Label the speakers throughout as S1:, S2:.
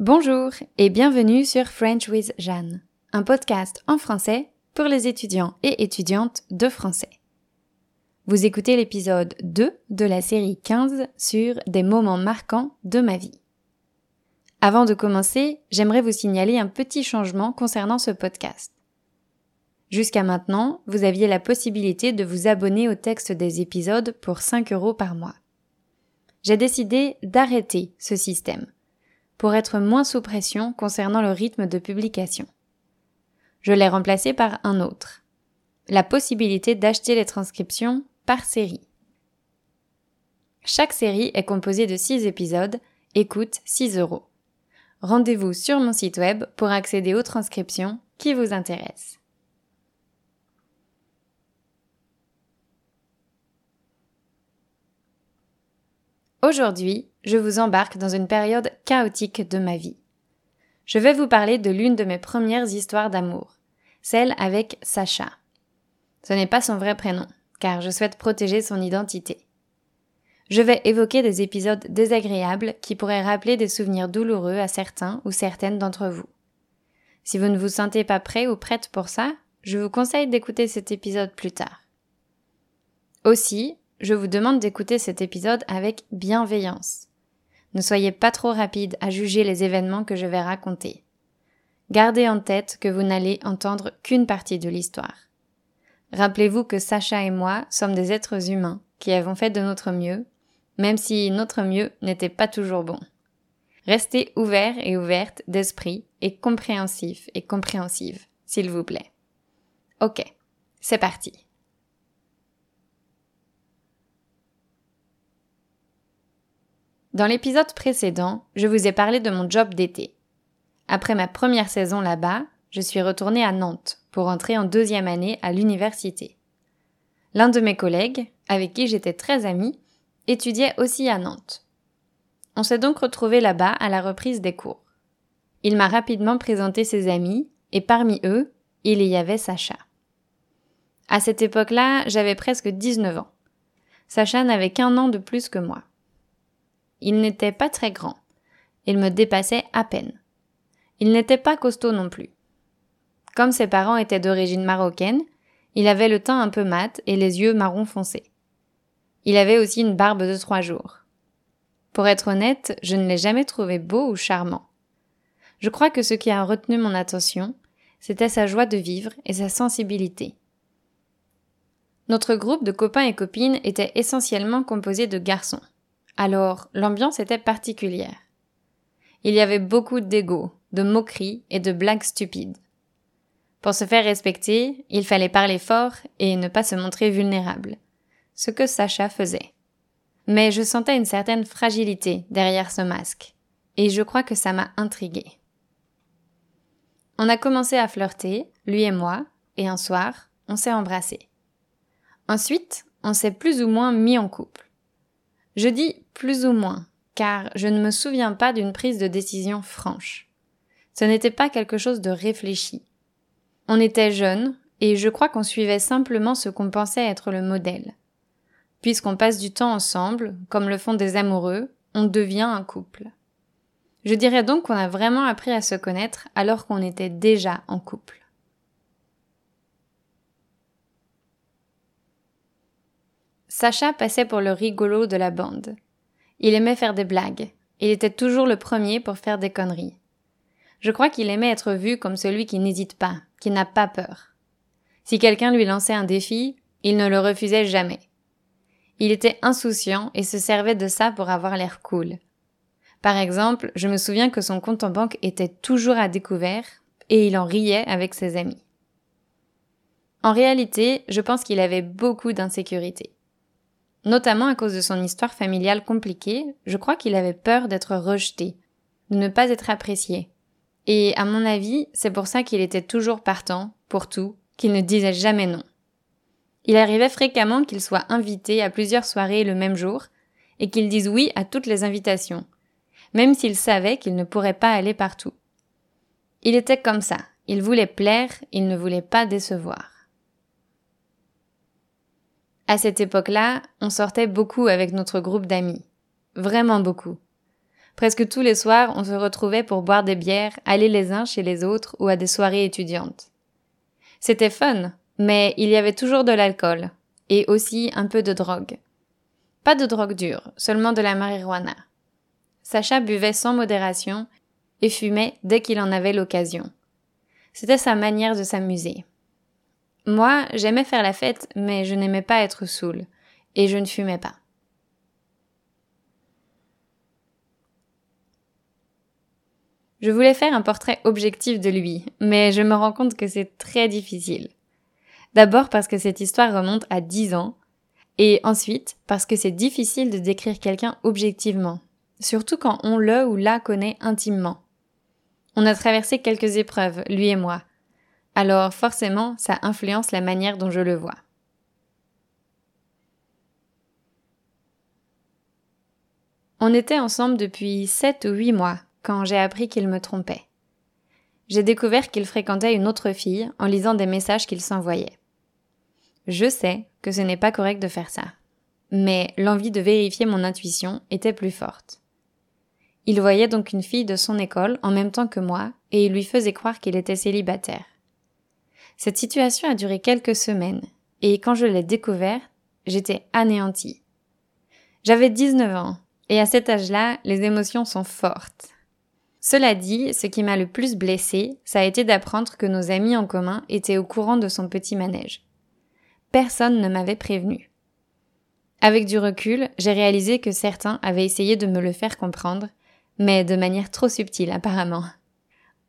S1: Bonjour et bienvenue sur French with Jeanne, un podcast en français pour les étudiants et étudiantes de français. Vous écoutez l'épisode 2 de la série 15 sur des moments marquants de ma vie. Avant de commencer, j'aimerais vous signaler un petit changement concernant ce podcast. Jusqu'à maintenant, vous aviez la possibilité de vous abonner au texte des épisodes pour 5 euros par mois. J'ai décidé d'arrêter ce système pour être moins sous pression concernant le rythme de publication. Je l'ai remplacé par un autre. La possibilité d'acheter les transcriptions par série. Chaque série est composée de 6 épisodes et coûte 6 euros. Rendez-vous sur mon site web pour accéder aux transcriptions qui vous intéressent. Aujourd'hui, je vous embarque dans une période chaotique de ma vie. Je vais vous parler de l'une de mes premières histoires d'amour, celle avec Sacha. Ce n'est pas son vrai prénom, car je souhaite protéger son identité. Je vais évoquer des épisodes désagréables qui pourraient rappeler des souvenirs douloureux à certains ou certaines d'entre vous. Si vous ne vous sentez pas prêt ou prête pour ça, je vous conseille d'écouter cet épisode plus tard. Aussi, je vous demande d'écouter cet épisode avec bienveillance. Ne soyez pas trop rapide à juger les événements que je vais raconter. Gardez en tête que vous n'allez entendre qu'une partie de l'histoire. Rappelez-vous que Sacha et moi sommes des êtres humains qui avons fait de notre mieux, même si notre mieux n'était pas toujours bon. Restez ouverts et ouvertes d'esprit et compréhensifs et compréhensives, s'il vous plaît. Ok, c'est parti. Dans l'épisode précédent, je vous ai parlé de mon job d'été. Après ma première saison là-bas, je suis retournée à Nantes pour entrer en deuxième année à l'université. L'un de mes collègues, avec qui j'étais très amie, étudiait aussi à Nantes. On s'est donc retrouvés là-bas à la reprise des cours. Il m'a rapidement présenté ses amis, et parmi eux, il y avait Sacha. À cette époque-là, j'avais presque 19 ans. Sacha n'avait qu'un an de plus que moi. Il n'était pas très grand. Il me dépassait à peine. Il n'était pas costaud non plus. Comme ses parents étaient d'origine marocaine, il avait le teint un peu mat et les yeux marron foncé. Il avait aussi une barbe de trois jours. Pour être honnête, je ne l'ai jamais trouvé beau ou charmant. Je crois que ce qui a retenu mon attention, c'était sa joie de vivre et sa sensibilité. Notre groupe de copains et copines était essentiellement composé de garçons. Alors, l'ambiance était particulière. Il y avait beaucoup d'ego, de moqueries et de blagues stupides. Pour se faire respecter, il fallait parler fort et ne pas se montrer vulnérable, ce que Sacha faisait. Mais je sentais une certaine fragilité derrière ce masque, et je crois que ça m'a intriguée. On a commencé à flirter, lui et moi, et un soir, on s'est embrassés. Ensuite, on s'est plus ou moins mis en couple. Je dis plus ou moins, car je ne me souviens pas d'une prise de décision franche. Ce n'était pas quelque chose de réfléchi. On était jeunes, et je crois qu'on suivait simplement ce qu'on pensait être le modèle. Puisqu'on passe du temps ensemble, comme le font des amoureux, on devient un couple. Je dirais donc qu'on a vraiment appris à se connaître alors qu'on était déjà en couple. Sacha passait pour le rigolo de la bande. Il aimait faire des blagues. Il était toujours le premier pour faire des conneries. Je crois qu'il aimait être vu comme celui qui n'hésite pas, qui n'a pas peur. Si quelqu'un lui lançait un défi, il ne le refusait jamais. Il était insouciant et se servait de ça pour avoir l'air cool. Par exemple, je me souviens que son compte en banque était toujours à découvert et il en riait avec ses amis. En réalité, je pense qu'il avait beaucoup d'insécurité. Notamment à cause de son histoire familiale compliquée, je crois qu'il avait peur d'être rejeté, de ne pas être apprécié. Et à mon avis, c'est pour ça qu'il était toujours partant, pour tout, qu'il ne disait jamais non. Il arrivait fréquemment qu'il soit invité à plusieurs soirées le même jour, et qu'il dise oui à toutes les invitations, même s'il savait qu'il ne pourrait pas aller partout. Il était comme ça, il voulait plaire, il ne voulait pas décevoir. À cette époque-là, on sortait beaucoup avec notre groupe d'amis. Vraiment beaucoup. Presque tous les soirs, on se retrouvait pour boire des bières, aller les uns chez les autres ou à des soirées étudiantes. C'était fun, mais il y avait toujours de l'alcool, et aussi un peu de drogue. Pas de drogue dure, seulement de la marijuana. Sacha buvait sans modération et fumait dès qu'il en avait l'occasion. C'était sa manière de s'amuser. Moi, j'aimais faire la fête, mais je n'aimais pas être saoul, et je ne fumais pas. Je voulais faire un portrait objectif de lui, mais je me rends compte que c'est très difficile. D'abord parce que cette histoire remonte à 10 ans, et ensuite parce que c'est difficile de décrire quelqu'un objectivement, surtout quand on le ou la connaît intimement. On a traversé quelques épreuves, lui et moi, alors forcément ça influence la manière dont je le vois. On était ensemble depuis 7 ou 8 mois quand j'ai appris qu'il me trompait. J'ai découvert qu'il fréquentait une autre fille en lisant des messages qu'il s'envoyait. Je sais que ce n'est pas correct de faire ça, mais l'envie de vérifier mon intuition était plus forte. Il voyait donc une fille de son école en même temps que moi et il lui faisait croire qu'il était célibataire. Cette situation a duré quelques semaines et quand je l'ai découvert, j'étais anéantie. J'avais 19 ans et à cet âge-là, les émotions sont fortes. Cela dit, ce qui m'a le plus blessé, ça a été d'apprendre que nos amis en commun étaient au courant de son petit manège. Personne ne m'avait prévenu. Avec du recul, j'ai réalisé que certains avaient essayé de me le faire comprendre, mais de manière trop subtile apparemment.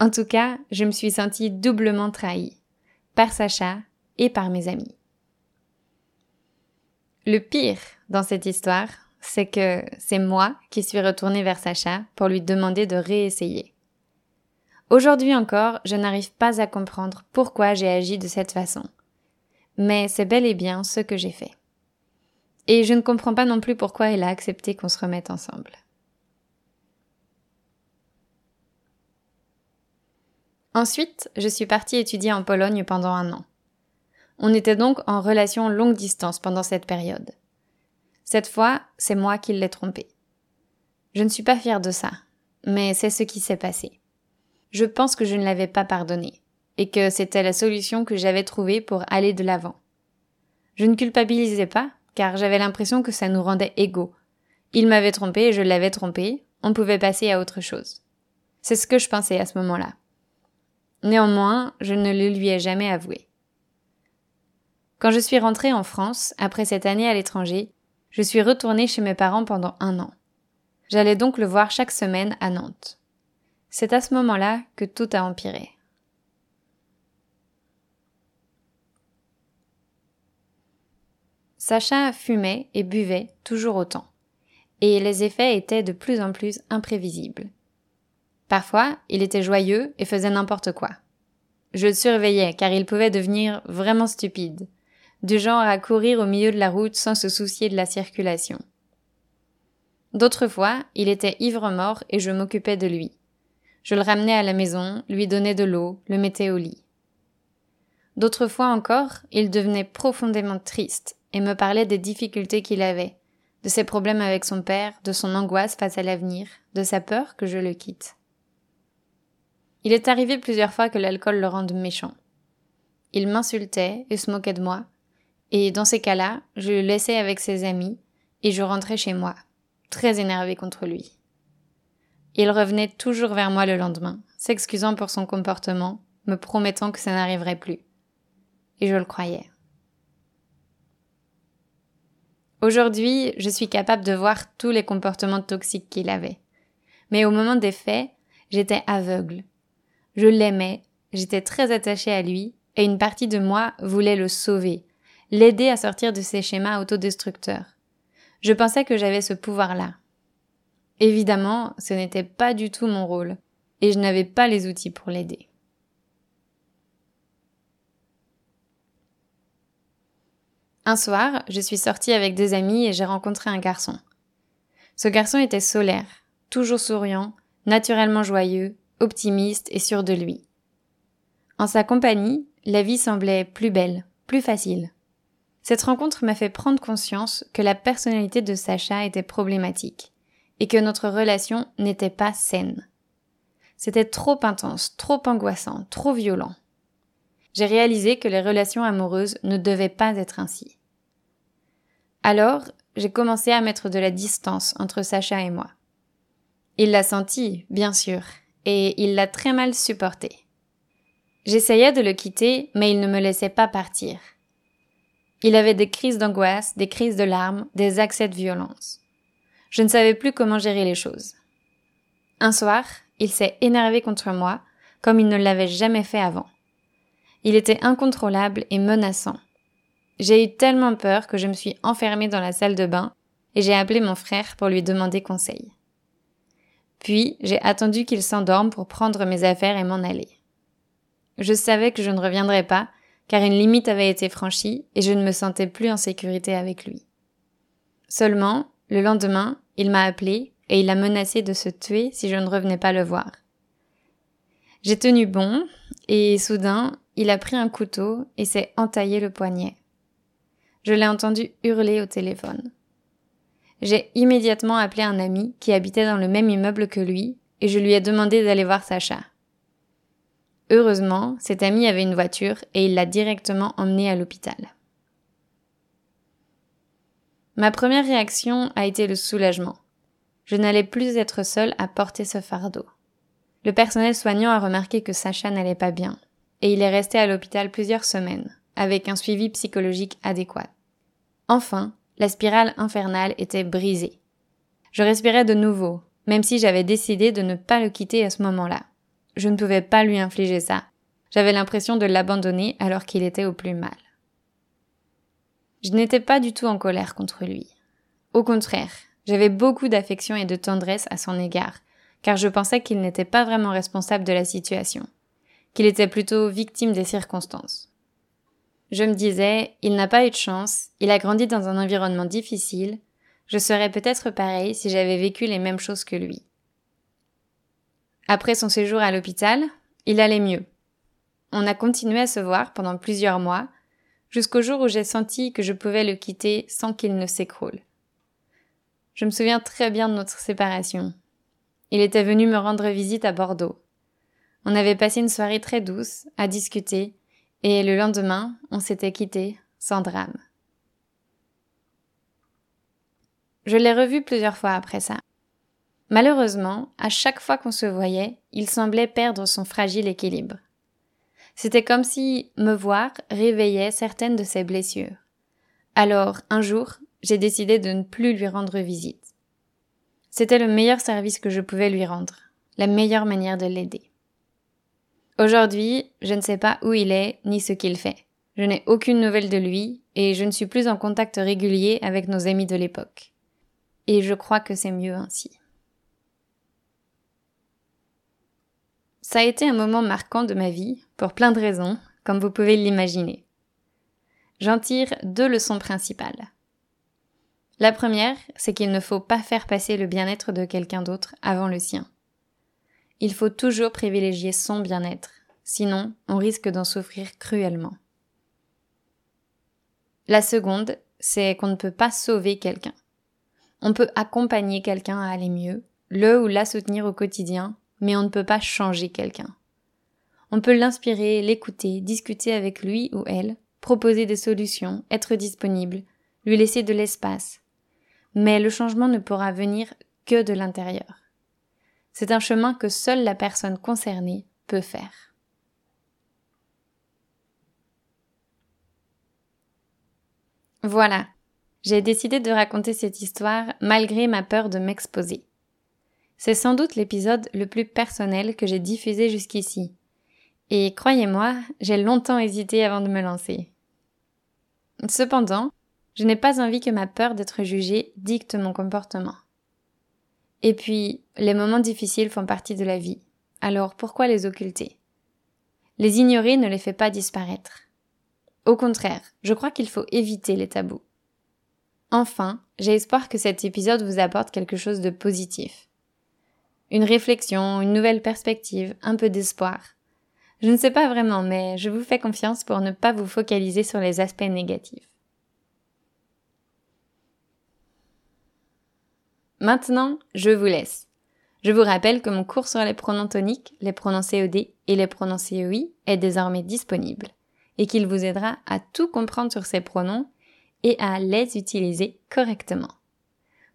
S1: En tout cas, je me suis sentie doublement trahie, par Sacha et par mes amis. Le pire dans cette histoire, c'est que c'est moi qui suis retournée vers Sacha pour lui demander de réessayer. Aujourd'hui encore, je n'arrive pas à comprendre pourquoi j'ai agi de cette façon. Mais c'est bel et bien ce que j'ai fait. Et je ne comprends pas non plus pourquoi il a accepté qu'on se remette ensemble. Ensuite, je suis partie étudier en Pologne pendant un an. On était donc en relation longue distance pendant cette période. Cette fois, c'est moi qui l'ai trompé. Je ne suis pas fière de ça, mais c'est ce qui s'est passé. Je pense que je ne l'avais pas pardonné, et que c'était la solution que j'avais trouvée pour aller de l'avant. Je ne culpabilisais pas, car j'avais l'impression que ça nous rendait égaux. Il m'avait trompé et je l'avais trompé, on pouvait passer à autre chose. C'est ce que je pensais à ce moment-là. Néanmoins, je ne le lui ai jamais avoué. Quand je suis rentrée en France, après cette année à l'étranger, je suis retournée chez mes parents pendant un an. J'allais donc le voir chaque semaine à Nantes. C'est à ce moment-là que tout a empiré. Sacha fumait et buvait toujours autant, et les effets étaient de plus en plus imprévisibles. Parfois, il était joyeux et faisait n'importe quoi. Je le surveillais car il pouvait devenir vraiment stupide du genre à courir au milieu de la route sans se soucier de la circulation. D'autres fois, il était ivre-mort et je m'occupais de lui. Je le ramenais à la maison, lui donnais de l'eau, le mettais au lit. D'autres fois encore, il devenait profondément triste et me parlait des difficultés qu'il avait, de ses problèmes avec son père, de son angoisse face à l'avenir, de sa peur que je le quitte. Il est arrivé plusieurs fois que l'alcool le rende méchant. Il m'insultait et se moquait de moi, et dans ces cas-là, je le laissais avec ses amis et je rentrais chez moi, très énervé contre lui. Il revenait toujours vers moi le lendemain, s'excusant pour son comportement, me promettant que ça n'arriverait plus. Et je le croyais. Aujourd'hui, je suis capable de voir tous les comportements toxiques qu'il avait. Mais au moment des faits, j'étais aveugle. Je l'aimais, j'étais très attachée à lui, et une partie de moi voulait le sauver, l'aider à sortir de ses schémas autodestructeurs. Je pensais que j'avais ce pouvoir-là. Évidemment, ce n'était pas du tout mon rôle, et je n'avais pas les outils pour l'aider. Un soir, je suis sortie avec des amis et j'ai rencontré un garçon. Ce garçon était solaire, toujours souriant, naturellement joyeux, optimiste et sûr de lui. En sa compagnie, la vie semblait plus belle, plus facile. Cette rencontre m'a fait prendre conscience que la personnalité de Sacha était problématique et que notre relation n'était pas saine. C'était trop intense, trop angoissant, trop violent. J'ai réalisé que les relations amoureuses ne devaient pas être ainsi. Alors, j'ai commencé à mettre de la distance entre Sacha et moi. Il l'a senti, bien sûr, et il l'a très mal supporté. J'essayais de le quitter, mais il ne me laissait pas partir. Il avait des crises d'angoisse, des crises de larmes, des accès de violence. Je ne savais plus comment gérer les choses. Un soir, il s'est énervé contre moi, comme il ne l'avait jamais fait avant. Il était incontrôlable et menaçant. J'ai eu tellement peur que je me suis enfermée dans la salle de bain et j'ai appelé mon frère pour lui demander conseil. Puis j'ai attendu qu'il s'endorme pour prendre mes affaires et m'en aller. Je savais que je ne reviendrais pas, car une limite avait été franchie et je ne me sentais plus en sécurité avec lui. Seulement, le lendemain, il m'a appelé et il a menacé de se tuer si je ne revenais pas le voir. J'ai tenu bon, et soudain, il a pris un couteau et s'est entaillé le poignet. Je l'ai entendu hurler au téléphone. J'ai immédiatement appelé un ami qui habitait dans le même immeuble que lui et je lui ai demandé d'aller voir Sacha. Heureusement, cet ami avait une voiture et il l'a directement emmené à l'hôpital. Ma première réaction a été le soulagement. Je n'allais plus être seule à porter ce fardeau. Le personnel soignant a remarqué que Sacha n'allait pas bien, et il est resté à l'hôpital plusieurs semaines, avec un suivi psychologique adéquat. Enfin, la spirale infernale était brisée. Je respirais de nouveau, même si j'avais décidé de ne pas le quitter à ce moment-là. Je ne pouvais pas lui infliger ça. J'avais l'impression de l'abandonner alors qu'il était au plus mal. Je n'étais pas du tout en colère contre lui. Au contraire, j'avais beaucoup d'affection et de tendresse à son égard, car je pensais qu'il n'était pas vraiment responsable de la situation, qu'il était plutôt victime des circonstances. Je me disais, il n'a pas eu de chance, il a grandi dans un environnement difficile, je serais peut-être pareil si j'avais vécu les mêmes choses que lui. Après son séjour à l'hôpital, il allait mieux. On a continué à se voir pendant plusieurs mois, jusqu'au jour où j'ai senti que je pouvais le quitter sans qu'il ne s'écroule. Je me souviens très bien de notre séparation. Il était venu me rendre visite à Bordeaux. On avait passé une soirée très douce, à discuter, et le lendemain, on s'était quitté sans drame. Je l'ai revu plusieurs fois après ça. Malheureusement, à chaque fois qu'on se voyait, il semblait perdre son fragile équilibre. C'était comme si me voir réveillait certaines de ses blessures. Alors, un jour, j'ai décidé de ne plus lui rendre visite. C'était le meilleur service que je pouvais lui rendre, la meilleure manière de l'aider. Aujourd'hui, je ne sais pas où il est ni ce qu'il fait. Je n'ai aucune nouvelle de lui et je ne suis plus en contact régulier avec nos amis de l'époque. Et je crois que c'est mieux ainsi. Ça a été un moment marquant de ma vie, pour plein de raisons, comme vous pouvez l'imaginer. J'en tire deux leçons principales. La première, c'est qu'il ne faut pas faire passer le bien-être de quelqu'un d'autre avant le sien. Il faut toujours privilégier son bien-être, sinon on risque d'en souffrir cruellement. La seconde, c'est qu'on ne peut pas sauver quelqu'un. On peut accompagner quelqu'un à aller mieux, le ou la soutenir au quotidien, mais on ne peut pas changer quelqu'un. On peut l'inspirer, l'écouter, discuter avec lui ou elle, proposer des solutions, être disponible, lui laisser de l'espace. Mais le changement ne pourra venir que de l'intérieur. C'est un chemin que seule la personne concernée peut faire. Voilà, j'ai décidé de raconter cette histoire malgré ma peur de m'exposer. C'est sans doute l'épisode le plus personnel que j'ai diffusé jusqu'ici. Et croyez-moi, j'ai longtemps hésité avant de me lancer. Cependant, je n'ai pas envie que ma peur d'être jugée dicte mon comportement. Et puis, les moments difficiles font partie de la vie. Alors pourquoi les occulter? Les ignorer ne les fait pas disparaître. Au contraire, je crois qu'il faut éviter les tabous. Enfin, j'ai espoir que cet épisode vous apporte quelque chose de positif une réflexion, une nouvelle perspective, un peu d'espoir. Je ne sais pas vraiment, mais je vous fais confiance pour ne pas vous focaliser sur les aspects négatifs. Maintenant, je vous laisse. Je vous rappelle que mon cours sur les pronoms toniques, les pronoms CED et les pronoms CEI est désormais disponible et qu'il vous aidera à tout comprendre sur ces pronoms et à les utiliser correctement.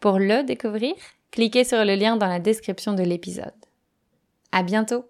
S1: Pour le découvrir, cliquez sur le lien dans la description de l'épisode. À bientôt!